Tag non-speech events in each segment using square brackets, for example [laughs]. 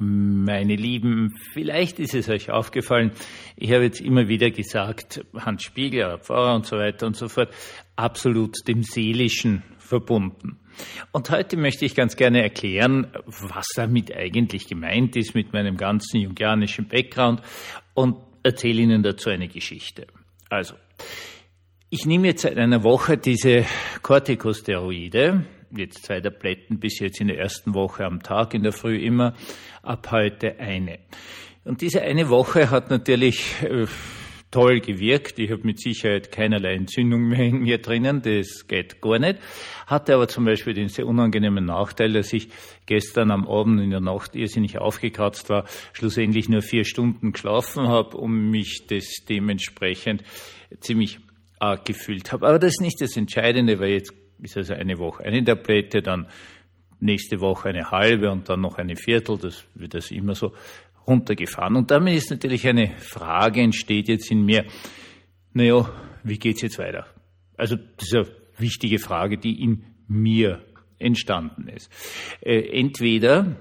Meine Lieben, vielleicht ist es euch aufgefallen, ich habe jetzt immer wieder gesagt, Hans Spiegel, Pfarrer und so weiter und so fort, absolut dem Seelischen verbunden. Und heute möchte ich ganz gerne erklären, was damit eigentlich gemeint ist mit meinem ganzen jungianischen Background und erzähle Ihnen dazu eine Geschichte. Also, ich nehme jetzt seit einer Woche diese Corticosteroide, jetzt zwei Tabletten bis jetzt in der ersten Woche am Tag, in der Früh immer, ab heute eine. Und diese eine Woche hat natürlich äh, toll gewirkt. Ich habe mit Sicherheit keinerlei Entzündung mehr in mir drinnen, das geht gar nicht. Hatte aber zum Beispiel den sehr unangenehmen Nachteil, dass ich gestern am Abend in der Nacht irrsinnig aufgekratzt war, schlussendlich nur vier Stunden geschlafen habe, um mich das dementsprechend ziemlich arg gefühlt habe. Aber das ist nicht das Entscheidende, weil jetzt ist also eine Woche eine Tablette, dann nächste Woche eine halbe und dann noch eine Viertel, das wird das immer so runtergefahren. Und damit ist natürlich eine Frage entsteht jetzt in mir, naja, wie geht's jetzt weiter? Also das ist eine wichtige Frage, die in mir entstanden ist. Äh, entweder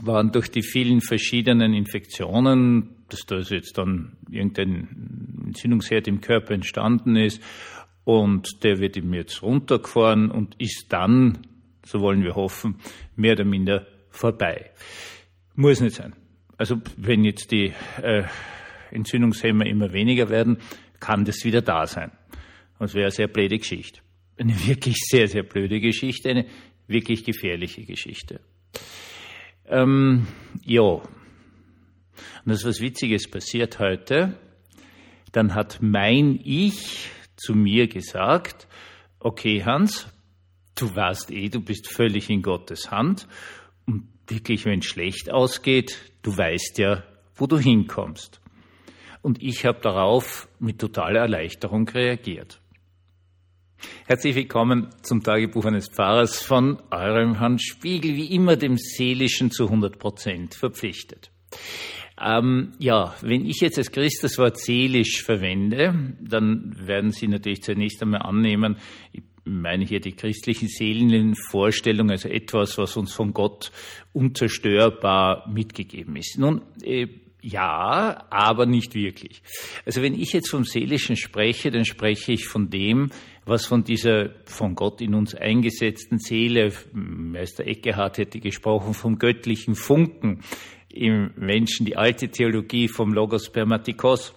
waren durch die vielen verschiedenen Infektionen, dass da jetzt dann irgendein Entzündungsherd im Körper entstanden ist und der wird ihm jetzt runtergefahren und ist dann, so wollen wir hoffen, mehr oder minder vorbei. Muss nicht sein. Also wenn jetzt die äh, Entzündungshemmer immer weniger werden, kann das wieder da sein. Das wäre eine sehr blöde Geschichte. Eine [laughs] wirklich sehr, sehr blöde Geschichte, eine wirklich gefährliche Geschichte. Ähm, ja. Und das ist was Witziges passiert heute. Dann hat mein Ich zu mir gesagt, okay Hans, du weißt eh, du bist völlig in Gottes Hand und wirklich, wenn schlecht ausgeht, du weißt ja, wo du hinkommst. Und ich habe darauf mit totaler Erleichterung reagiert. Herzlich willkommen zum Tagebuch eines Pfarrers von eurem Hans Spiegel, wie immer dem Seelischen zu 100 Prozent verpflichtet. Ähm, ja, wenn ich jetzt als Christ das Wort seelisch verwende, dann werden Sie natürlich zunächst einmal annehmen, ich meine hier die christlichen Seelenvorstellung, also etwas, was uns von Gott unzerstörbar mitgegeben ist. Nun, äh, ja, aber nicht wirklich. Also wenn ich jetzt vom Seelischen spreche, dann spreche ich von dem, was von dieser von Gott in uns eingesetzten Seele, Meister Eckehart hätte gesprochen vom göttlichen Funken, im Menschen die alte Theologie vom Logos Spermatikos,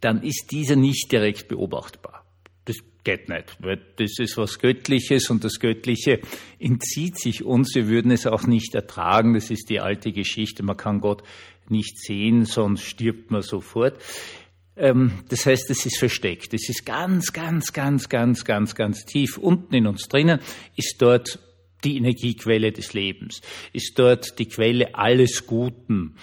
dann ist dieser nicht direkt beobachtbar. Das geht nicht, weil das ist was Göttliches und das Göttliche entzieht sich uns. Wir würden es auch nicht ertragen. Das ist die alte Geschichte. Man kann Gott nicht sehen, sonst stirbt man sofort. Ähm, das heißt, es ist versteckt. Es ist ganz, ganz, ganz, ganz, ganz, ganz tief unten in uns drinnen, ist dort die Energiequelle des Lebens, ist dort die Quelle alles Guten,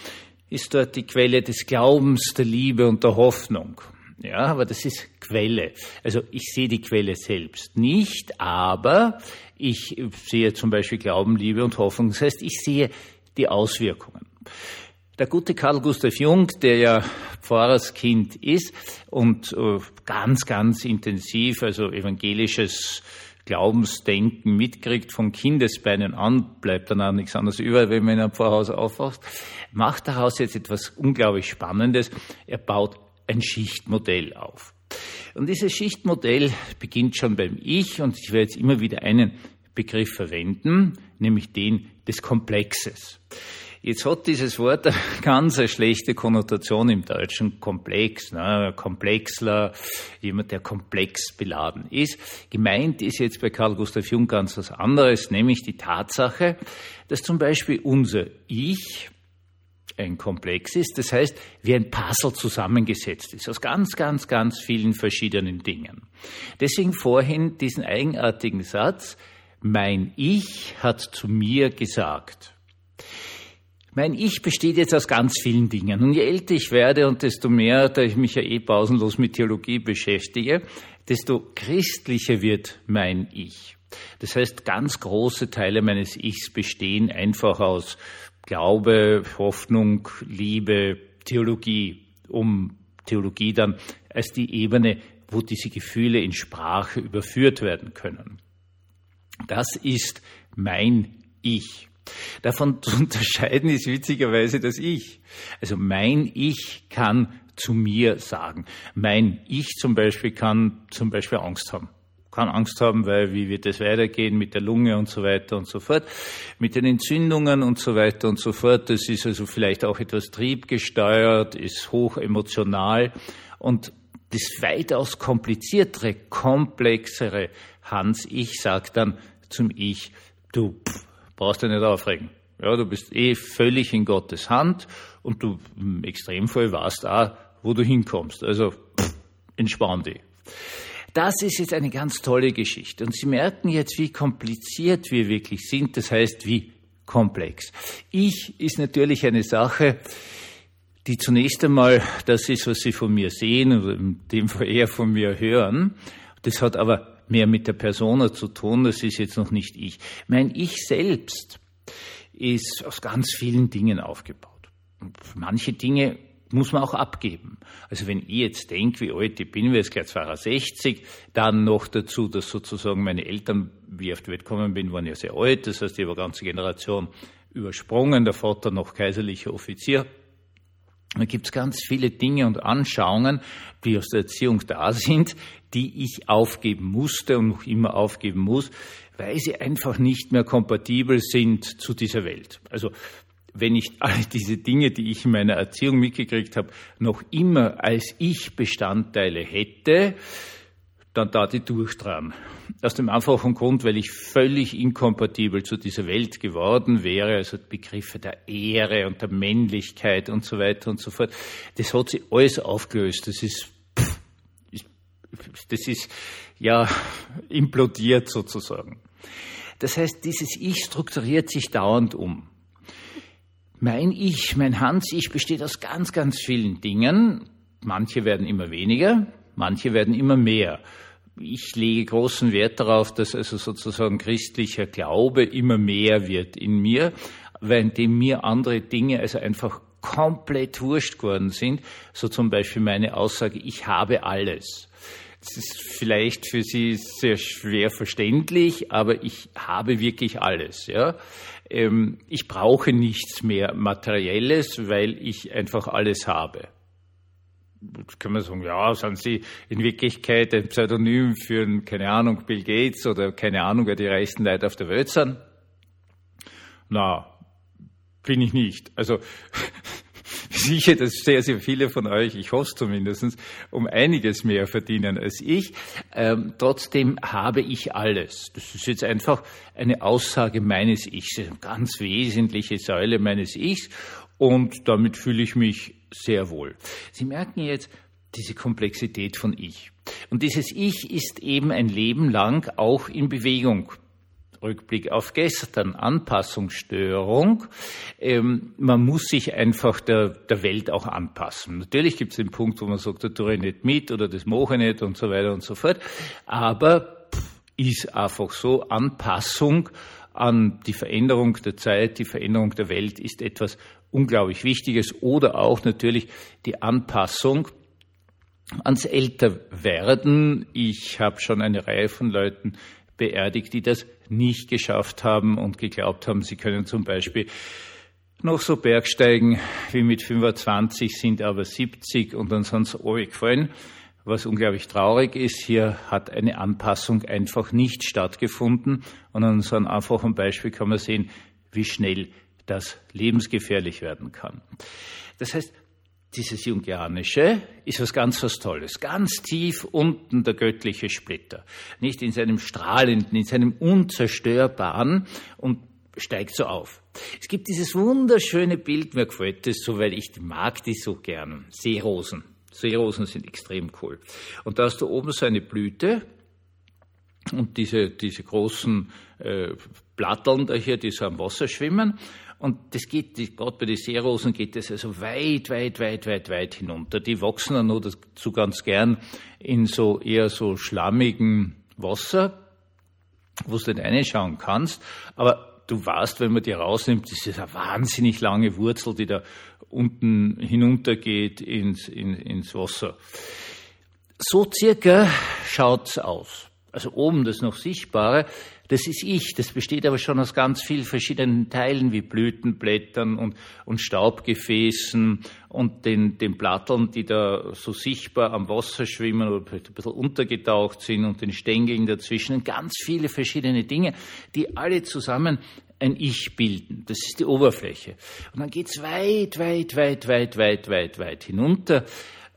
ist dort die Quelle des Glaubens, der Liebe und der Hoffnung. Ja, aber das ist Quelle. Also ich sehe die Quelle selbst nicht, aber ich sehe zum Beispiel Glauben, Liebe und Hoffnung. Das heißt, ich sehe die Auswirkungen. Der gute Karl Gustav Jung, der ja Pfarrerskind ist und äh, ganz, ganz intensiv, also evangelisches Glaubensdenken mitkriegt von Kindesbeinen an, bleibt dann auch nichts anderes über, wenn man in einem Pfarrhaus aufwacht, macht daraus jetzt etwas unglaublich Spannendes. Er baut ein Schichtmodell auf. Und dieses Schichtmodell beginnt schon beim Ich und ich werde jetzt immer wieder einen Begriff verwenden, nämlich den des Komplexes. Jetzt hat dieses Wort eine [laughs] ganz schlechte Konnotation im Deutschen, komplex, ne? komplexler, jemand, der komplex beladen ist. Gemeint ist jetzt bei Karl Gustav Jung ganz was anderes, nämlich die Tatsache, dass zum Beispiel unser Ich ein Komplex ist, das heißt, wie ein Puzzle zusammengesetzt ist, aus ganz, ganz, ganz vielen verschiedenen Dingen. Deswegen vorhin diesen eigenartigen Satz, mein Ich hat zu mir gesagt. Mein Ich besteht jetzt aus ganz vielen Dingen. Und je älter ich werde und desto mehr, da ich mich ja eh pausenlos mit Theologie beschäftige, desto christlicher wird mein Ich. Das heißt, ganz große Teile meines Ichs bestehen einfach aus Glaube, Hoffnung, Liebe, Theologie, um Theologie dann als die Ebene, wo diese Gefühle in Sprache überführt werden können. Das ist mein Ich. Davon [laughs] zu unterscheiden ist witzigerweise das Ich. Also mein Ich kann zu mir sagen. Mein Ich zum Beispiel kann zum Beispiel Angst haben kann Angst haben, weil wie wird es weitergehen mit der Lunge und so weiter und so fort, mit den Entzündungen und so weiter und so fort. Das ist also vielleicht auch etwas triebgesteuert, ist hoch emotional und das weitaus kompliziertere, komplexere Hans-Ich sagt dann zum Ich, du pff, brauchst dich nicht aufregen. Ja, du bist eh völlig in Gottes Hand und du im Extremfall weißt auch, wo du hinkommst. Also pff, entspann dich. Das ist jetzt eine ganz tolle Geschichte. Und Sie merken jetzt, wie kompliziert wir wirklich sind. Das heißt, wie komplex. Ich ist natürlich eine Sache, die zunächst einmal das ist, was Sie von mir sehen oder in dem Fall eher von mir hören. Das hat aber mehr mit der Persona zu tun. Das ist jetzt noch nicht ich. Mein Ich selbst ist aus ganz vielen Dingen aufgebaut. Manche Dinge muss man auch abgeben. Also wenn ich jetzt denke, wie alt ich bin, wie es gleich 62, dann noch dazu, dass sozusagen meine Eltern, wie ich auf die Welt gekommen bin, waren ja sehr alt, das heißt, ich habe eine ganze Generation übersprungen, der Vater noch kaiserlicher Offizier. Da gibt es ganz viele Dinge und Anschauungen, die aus der Erziehung da [laughs] sind, die ich aufgeben musste und noch immer aufgeben muss, weil sie einfach nicht mehr kompatibel sind zu dieser Welt. Also wenn ich [laughs] all diese Dinge, die ich in meiner Erziehung mitgekriegt habe, noch immer als Ich Bestandteile hätte, dann da die durchtragen. Aus dem einfachen Grund, weil ich völlig inkompatibel zu dieser Welt geworden wäre, also Begriffe der Ehre und der Männlichkeit und so weiter und so fort. Das hat sich alles aufgelöst. Das ist, das ist, ja, implodiert sozusagen. Das heißt, dieses Ich strukturiert sich dauernd um. Mein Ich, mein Hans-Ich besteht aus ganz, ganz vielen Dingen. Manche werden immer weniger, manche werden immer mehr. Ich lege großen Wert darauf, dass also sozusagen christlicher Glaube immer mehr wird in mir, währenddem mir andere Dinge also einfach komplett wurscht geworden sind. So zum Beispiel meine Aussage, ich habe alles. Das ist vielleicht für Sie sehr schwer verständlich, aber ich habe wirklich alles, ja. Ähm, ich brauche nichts mehr Materielles, weil ich einfach alles habe. Kann man sagen, ja, sind Sie in Wirklichkeit ein Pseudonym für, keine Ahnung, Bill Gates oder keine Ahnung, wer die reichsten Leute auf der Welt sind? Na, bin ich nicht. Also [laughs] sicher, dass sehr, sehr viele von euch, ich hoffe zumindest, um einiges mehr verdienen als ich. Ähm, trotzdem habe ich alles. Das ist jetzt einfach eine Aussage meines Ichs, eine ganz wesentliche Säule meines Ichs. Und damit fühle ich mich sehr wohl. Sie merken jetzt diese Komplexität von Ich. Und dieses Ich ist eben ein Leben lang auch in Bewegung. Rückblick auf gestern, Anpassungsstörung. Ähm, man muss sich einfach der, der Welt auch anpassen. Natürlich gibt es den Punkt, wo man sagt, da tue ich nicht mit oder das mache ich nicht und so weiter und so fort. Aber pff, ist einfach so, Anpassung an die Veränderung der Zeit, die Veränderung der Welt ist etwas unglaublich Wichtiges oder auch natürlich die Anpassung ans Älterwerden. Ich habe schon eine Reihe von Leuten beerdigt, die das nicht geschafft haben und geglaubt haben, sie können zum Beispiel noch so Bergsteigen wie mit 25 sind aber 70 und dann alle gefallen. Was unglaublich traurig ist, hier hat eine Anpassung einfach nicht stattgefunden. Und an so einem einfachen Beispiel kann man sehen, wie schnell das lebensgefährlich werden kann. Das heißt, dieses Jungianische ist was ganz was Tolles. Ganz tief unten der göttliche Splitter. Nicht in seinem strahlenden, in seinem unzerstörbaren und steigt so auf. Es gibt dieses wunderschöne Bild, mir gefällt das so, weil ich mag die so gern. Seerosen. Seerosen sind extrem cool. Und da hast du oben so eine Blüte und diese, diese großen äh, Blatteln da hier, die so am Wasser schwimmen. Und das geht, gerade bei den Seerosen geht das also weit, weit, weit, weit, weit hinunter. Die wachsen dann nur dazu ganz gern in so eher so schlammigen Wasser, wo du nicht reinschauen kannst. Aber du weißt, wenn man die rausnimmt, das ist eine wahnsinnig lange Wurzel, die da unten hinuntergeht ins, in, ins Wasser. So circa schaut's aus. Also oben das noch Sichtbare, Das ist ich. Das besteht aber schon aus ganz vielen verschiedenen Teilen wie Blütenblättern und, und Staubgefäßen und den, den Platteln, die da so sichtbar am Wasser schwimmen oder ein bisschen untergetaucht sind und den Stängeln dazwischen. Ganz viele verschiedene Dinge, die alle zusammen ein Ich bilden. Das ist die Oberfläche. Und dann geht's weit, weit, weit, weit, weit, weit, weit hinunter.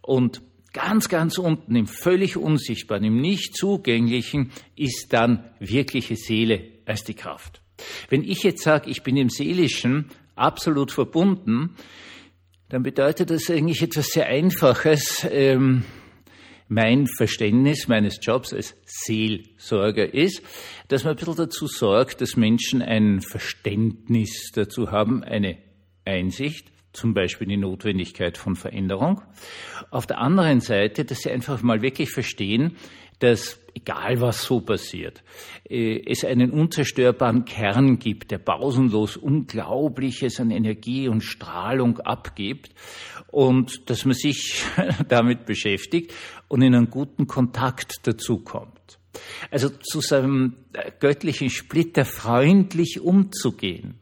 Und Ganz, ganz unten im völlig unsichtbaren, im nicht zugänglichen ist dann wirkliche Seele als die Kraft. Wenn ich jetzt sage, ich bin im Seelischen absolut verbunden, dann bedeutet das eigentlich etwas sehr Einfaches. Ähm, mein Verständnis meines Jobs als Seelsorger ist, dass man ein bisschen dazu sorgt, dass Menschen ein Verständnis dazu haben, eine Einsicht, zum Beispiel die Notwendigkeit von Veränderung. Auf der anderen Seite, dass sie einfach mal wirklich verstehen, dass egal was so passiert, äh, es einen unzerstörbaren Kern gibt, der pausenlos Unglaubliches an Energie und Strahlung abgibt und dass man sich [laughs] damit beschäftigt und in einen guten Kontakt dazu kommt. Also zu seinem göttlichen Splitter freundlich umzugehen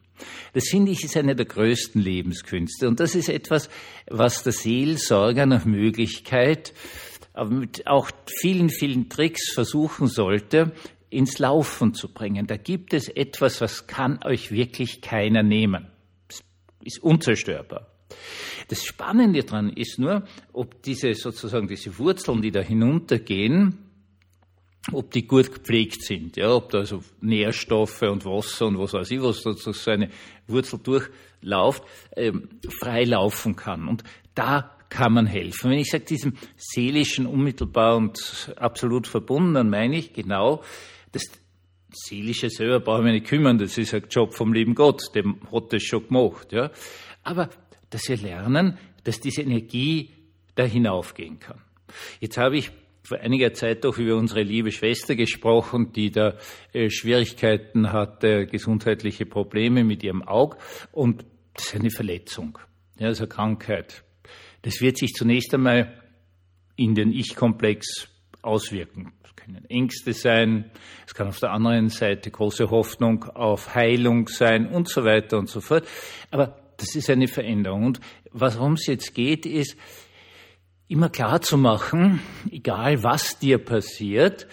das finde ich ist eine der größten Lebenskünste. Und das ist etwas, was der Seelsorger nach Möglichkeit, aber mit auch vielen, vielen Tricks versuchen sollte, ins Laufen zu bringen. Da gibt es etwas, was kann euch wirklich keiner nehmen. Das ist unzerstörbar. Das Spannende daran ist nur, ob diese sozusagen diese Wurzeln, die da hinuntergehen, ob die gut gepflegt sind, ja, ob da also Nährstoffe und Wasser und was weiß ich, was sozusagen so eine Wurzel durchläuft, ähm, frei laufen kann. Und da kann man helfen. Wenn ich sage, diesem seelischen, unmittelbar und absolut verbunden, dann meine ich genau, das Seelische selber brauchen wir nicht kümmern, das ist ein Job vom lieben Gott, dem hat das schon gemacht, ja. Aber, dass wir lernen, dass diese Energie da hinaufgehen kann. Jetzt habe ich vor einiger Zeit doch über unsere liebe Schwester gesprochen, die da äh, Schwierigkeiten hatte, gesundheitliche Probleme mit ihrem Auge und das ist eine Verletzung, ja, das ist eine Krankheit. Das wird sich zunächst einmal in den Ich-Komplex auswirken. Es können Ängste sein, es kann auf der anderen Seite große Hoffnung auf Heilung sein und so weiter und so fort. Aber das ist eine Veränderung. Und worum es jetzt geht, ist, immer klar zu machen, egal was dir passiert,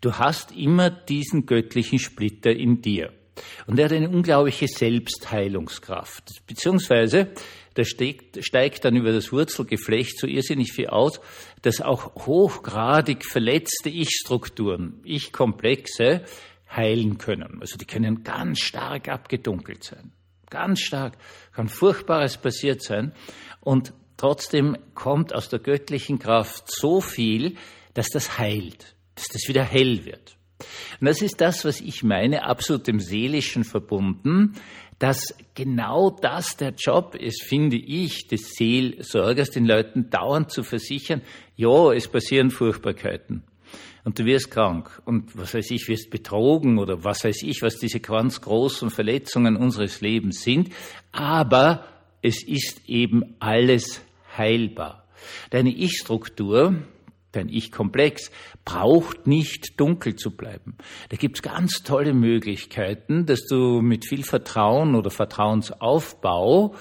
du hast immer diesen göttlichen Splitter in dir. Und er hat eine unglaubliche Selbstheilungskraft. Beziehungsweise, der steigt, steigt dann über das Wurzelgeflecht so irrsinnig viel aus, dass auch hochgradig verletzte Ich-Strukturen, Ich-Komplexe heilen können. Also die können ganz stark abgedunkelt sein. Ganz stark. Kann Furchtbares passiert sein. Und Trotzdem kommt aus der göttlichen Kraft so viel, dass das heilt, dass das wieder hell wird. Und das ist das, was ich meine, absolut dem Seelischen verbunden, dass genau das der Job ist, finde ich, des Seelsorgers, den Leuten dauernd zu versichern, ja, es passieren Furchtbarkeiten. Und du wirst krank und was weiß ich, wirst betrogen oder was weiß ich, was diese ganz großen Verletzungen unseres Lebens sind. Aber es ist eben alles heilbar. Deine Ich-Struktur, dein Ich-Komplex braucht nicht dunkel zu bleiben. Da gibt's ganz tolle Möglichkeiten, dass du mit viel Vertrauen oder Vertrauensaufbau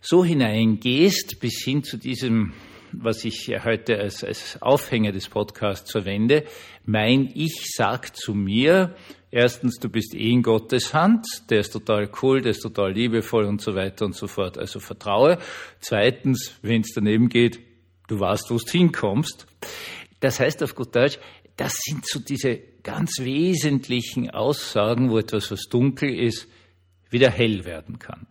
so hineingehst bis hin zu diesem, was ich heute als, als Aufhänger des Podcasts verwende. Mein Ich sagt zu mir, Erstens, du bist eh in Gottes Hand, der ist total cool, der ist total liebevoll und so weiter und so fort. Also vertraue. Zweitens, wenn es daneben geht, du weißt, wo du hinkommst. Das heißt auf gut Deutsch, das sind so diese ganz wesentlichen Aussagen, wo etwas, was dunkel ist, wieder hell werden kann.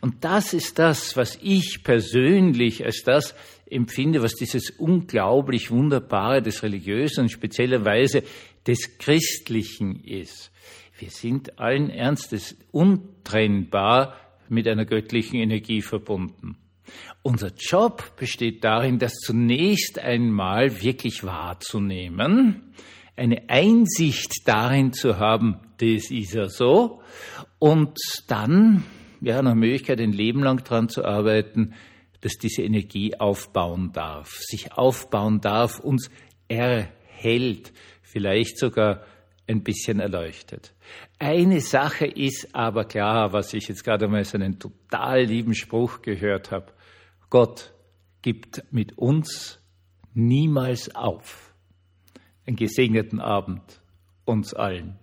Und das ist das, was ich persönlich als das empfinde, was dieses unglaublich Wunderbare des Religiösen und speziellerweise des Christlichen ist. Wir sind allen Ernstes untrennbar mit einer göttlichen Energie verbunden. Unser Job besteht darin, das zunächst einmal wirklich wahrzunehmen, eine Einsicht darin zu haben, das ist ja so, und dann, ja, nach Möglichkeit ein Leben lang daran zu arbeiten, dass diese Energie aufbauen darf, sich aufbauen darf, uns erhält, vielleicht sogar ein bisschen erleuchtet. Eine Sache ist aber klar, was ich jetzt gerade mal so einen total lieben Spruch gehört habe. Gott gibt mit uns niemals auf. Einen gesegneten Abend uns allen.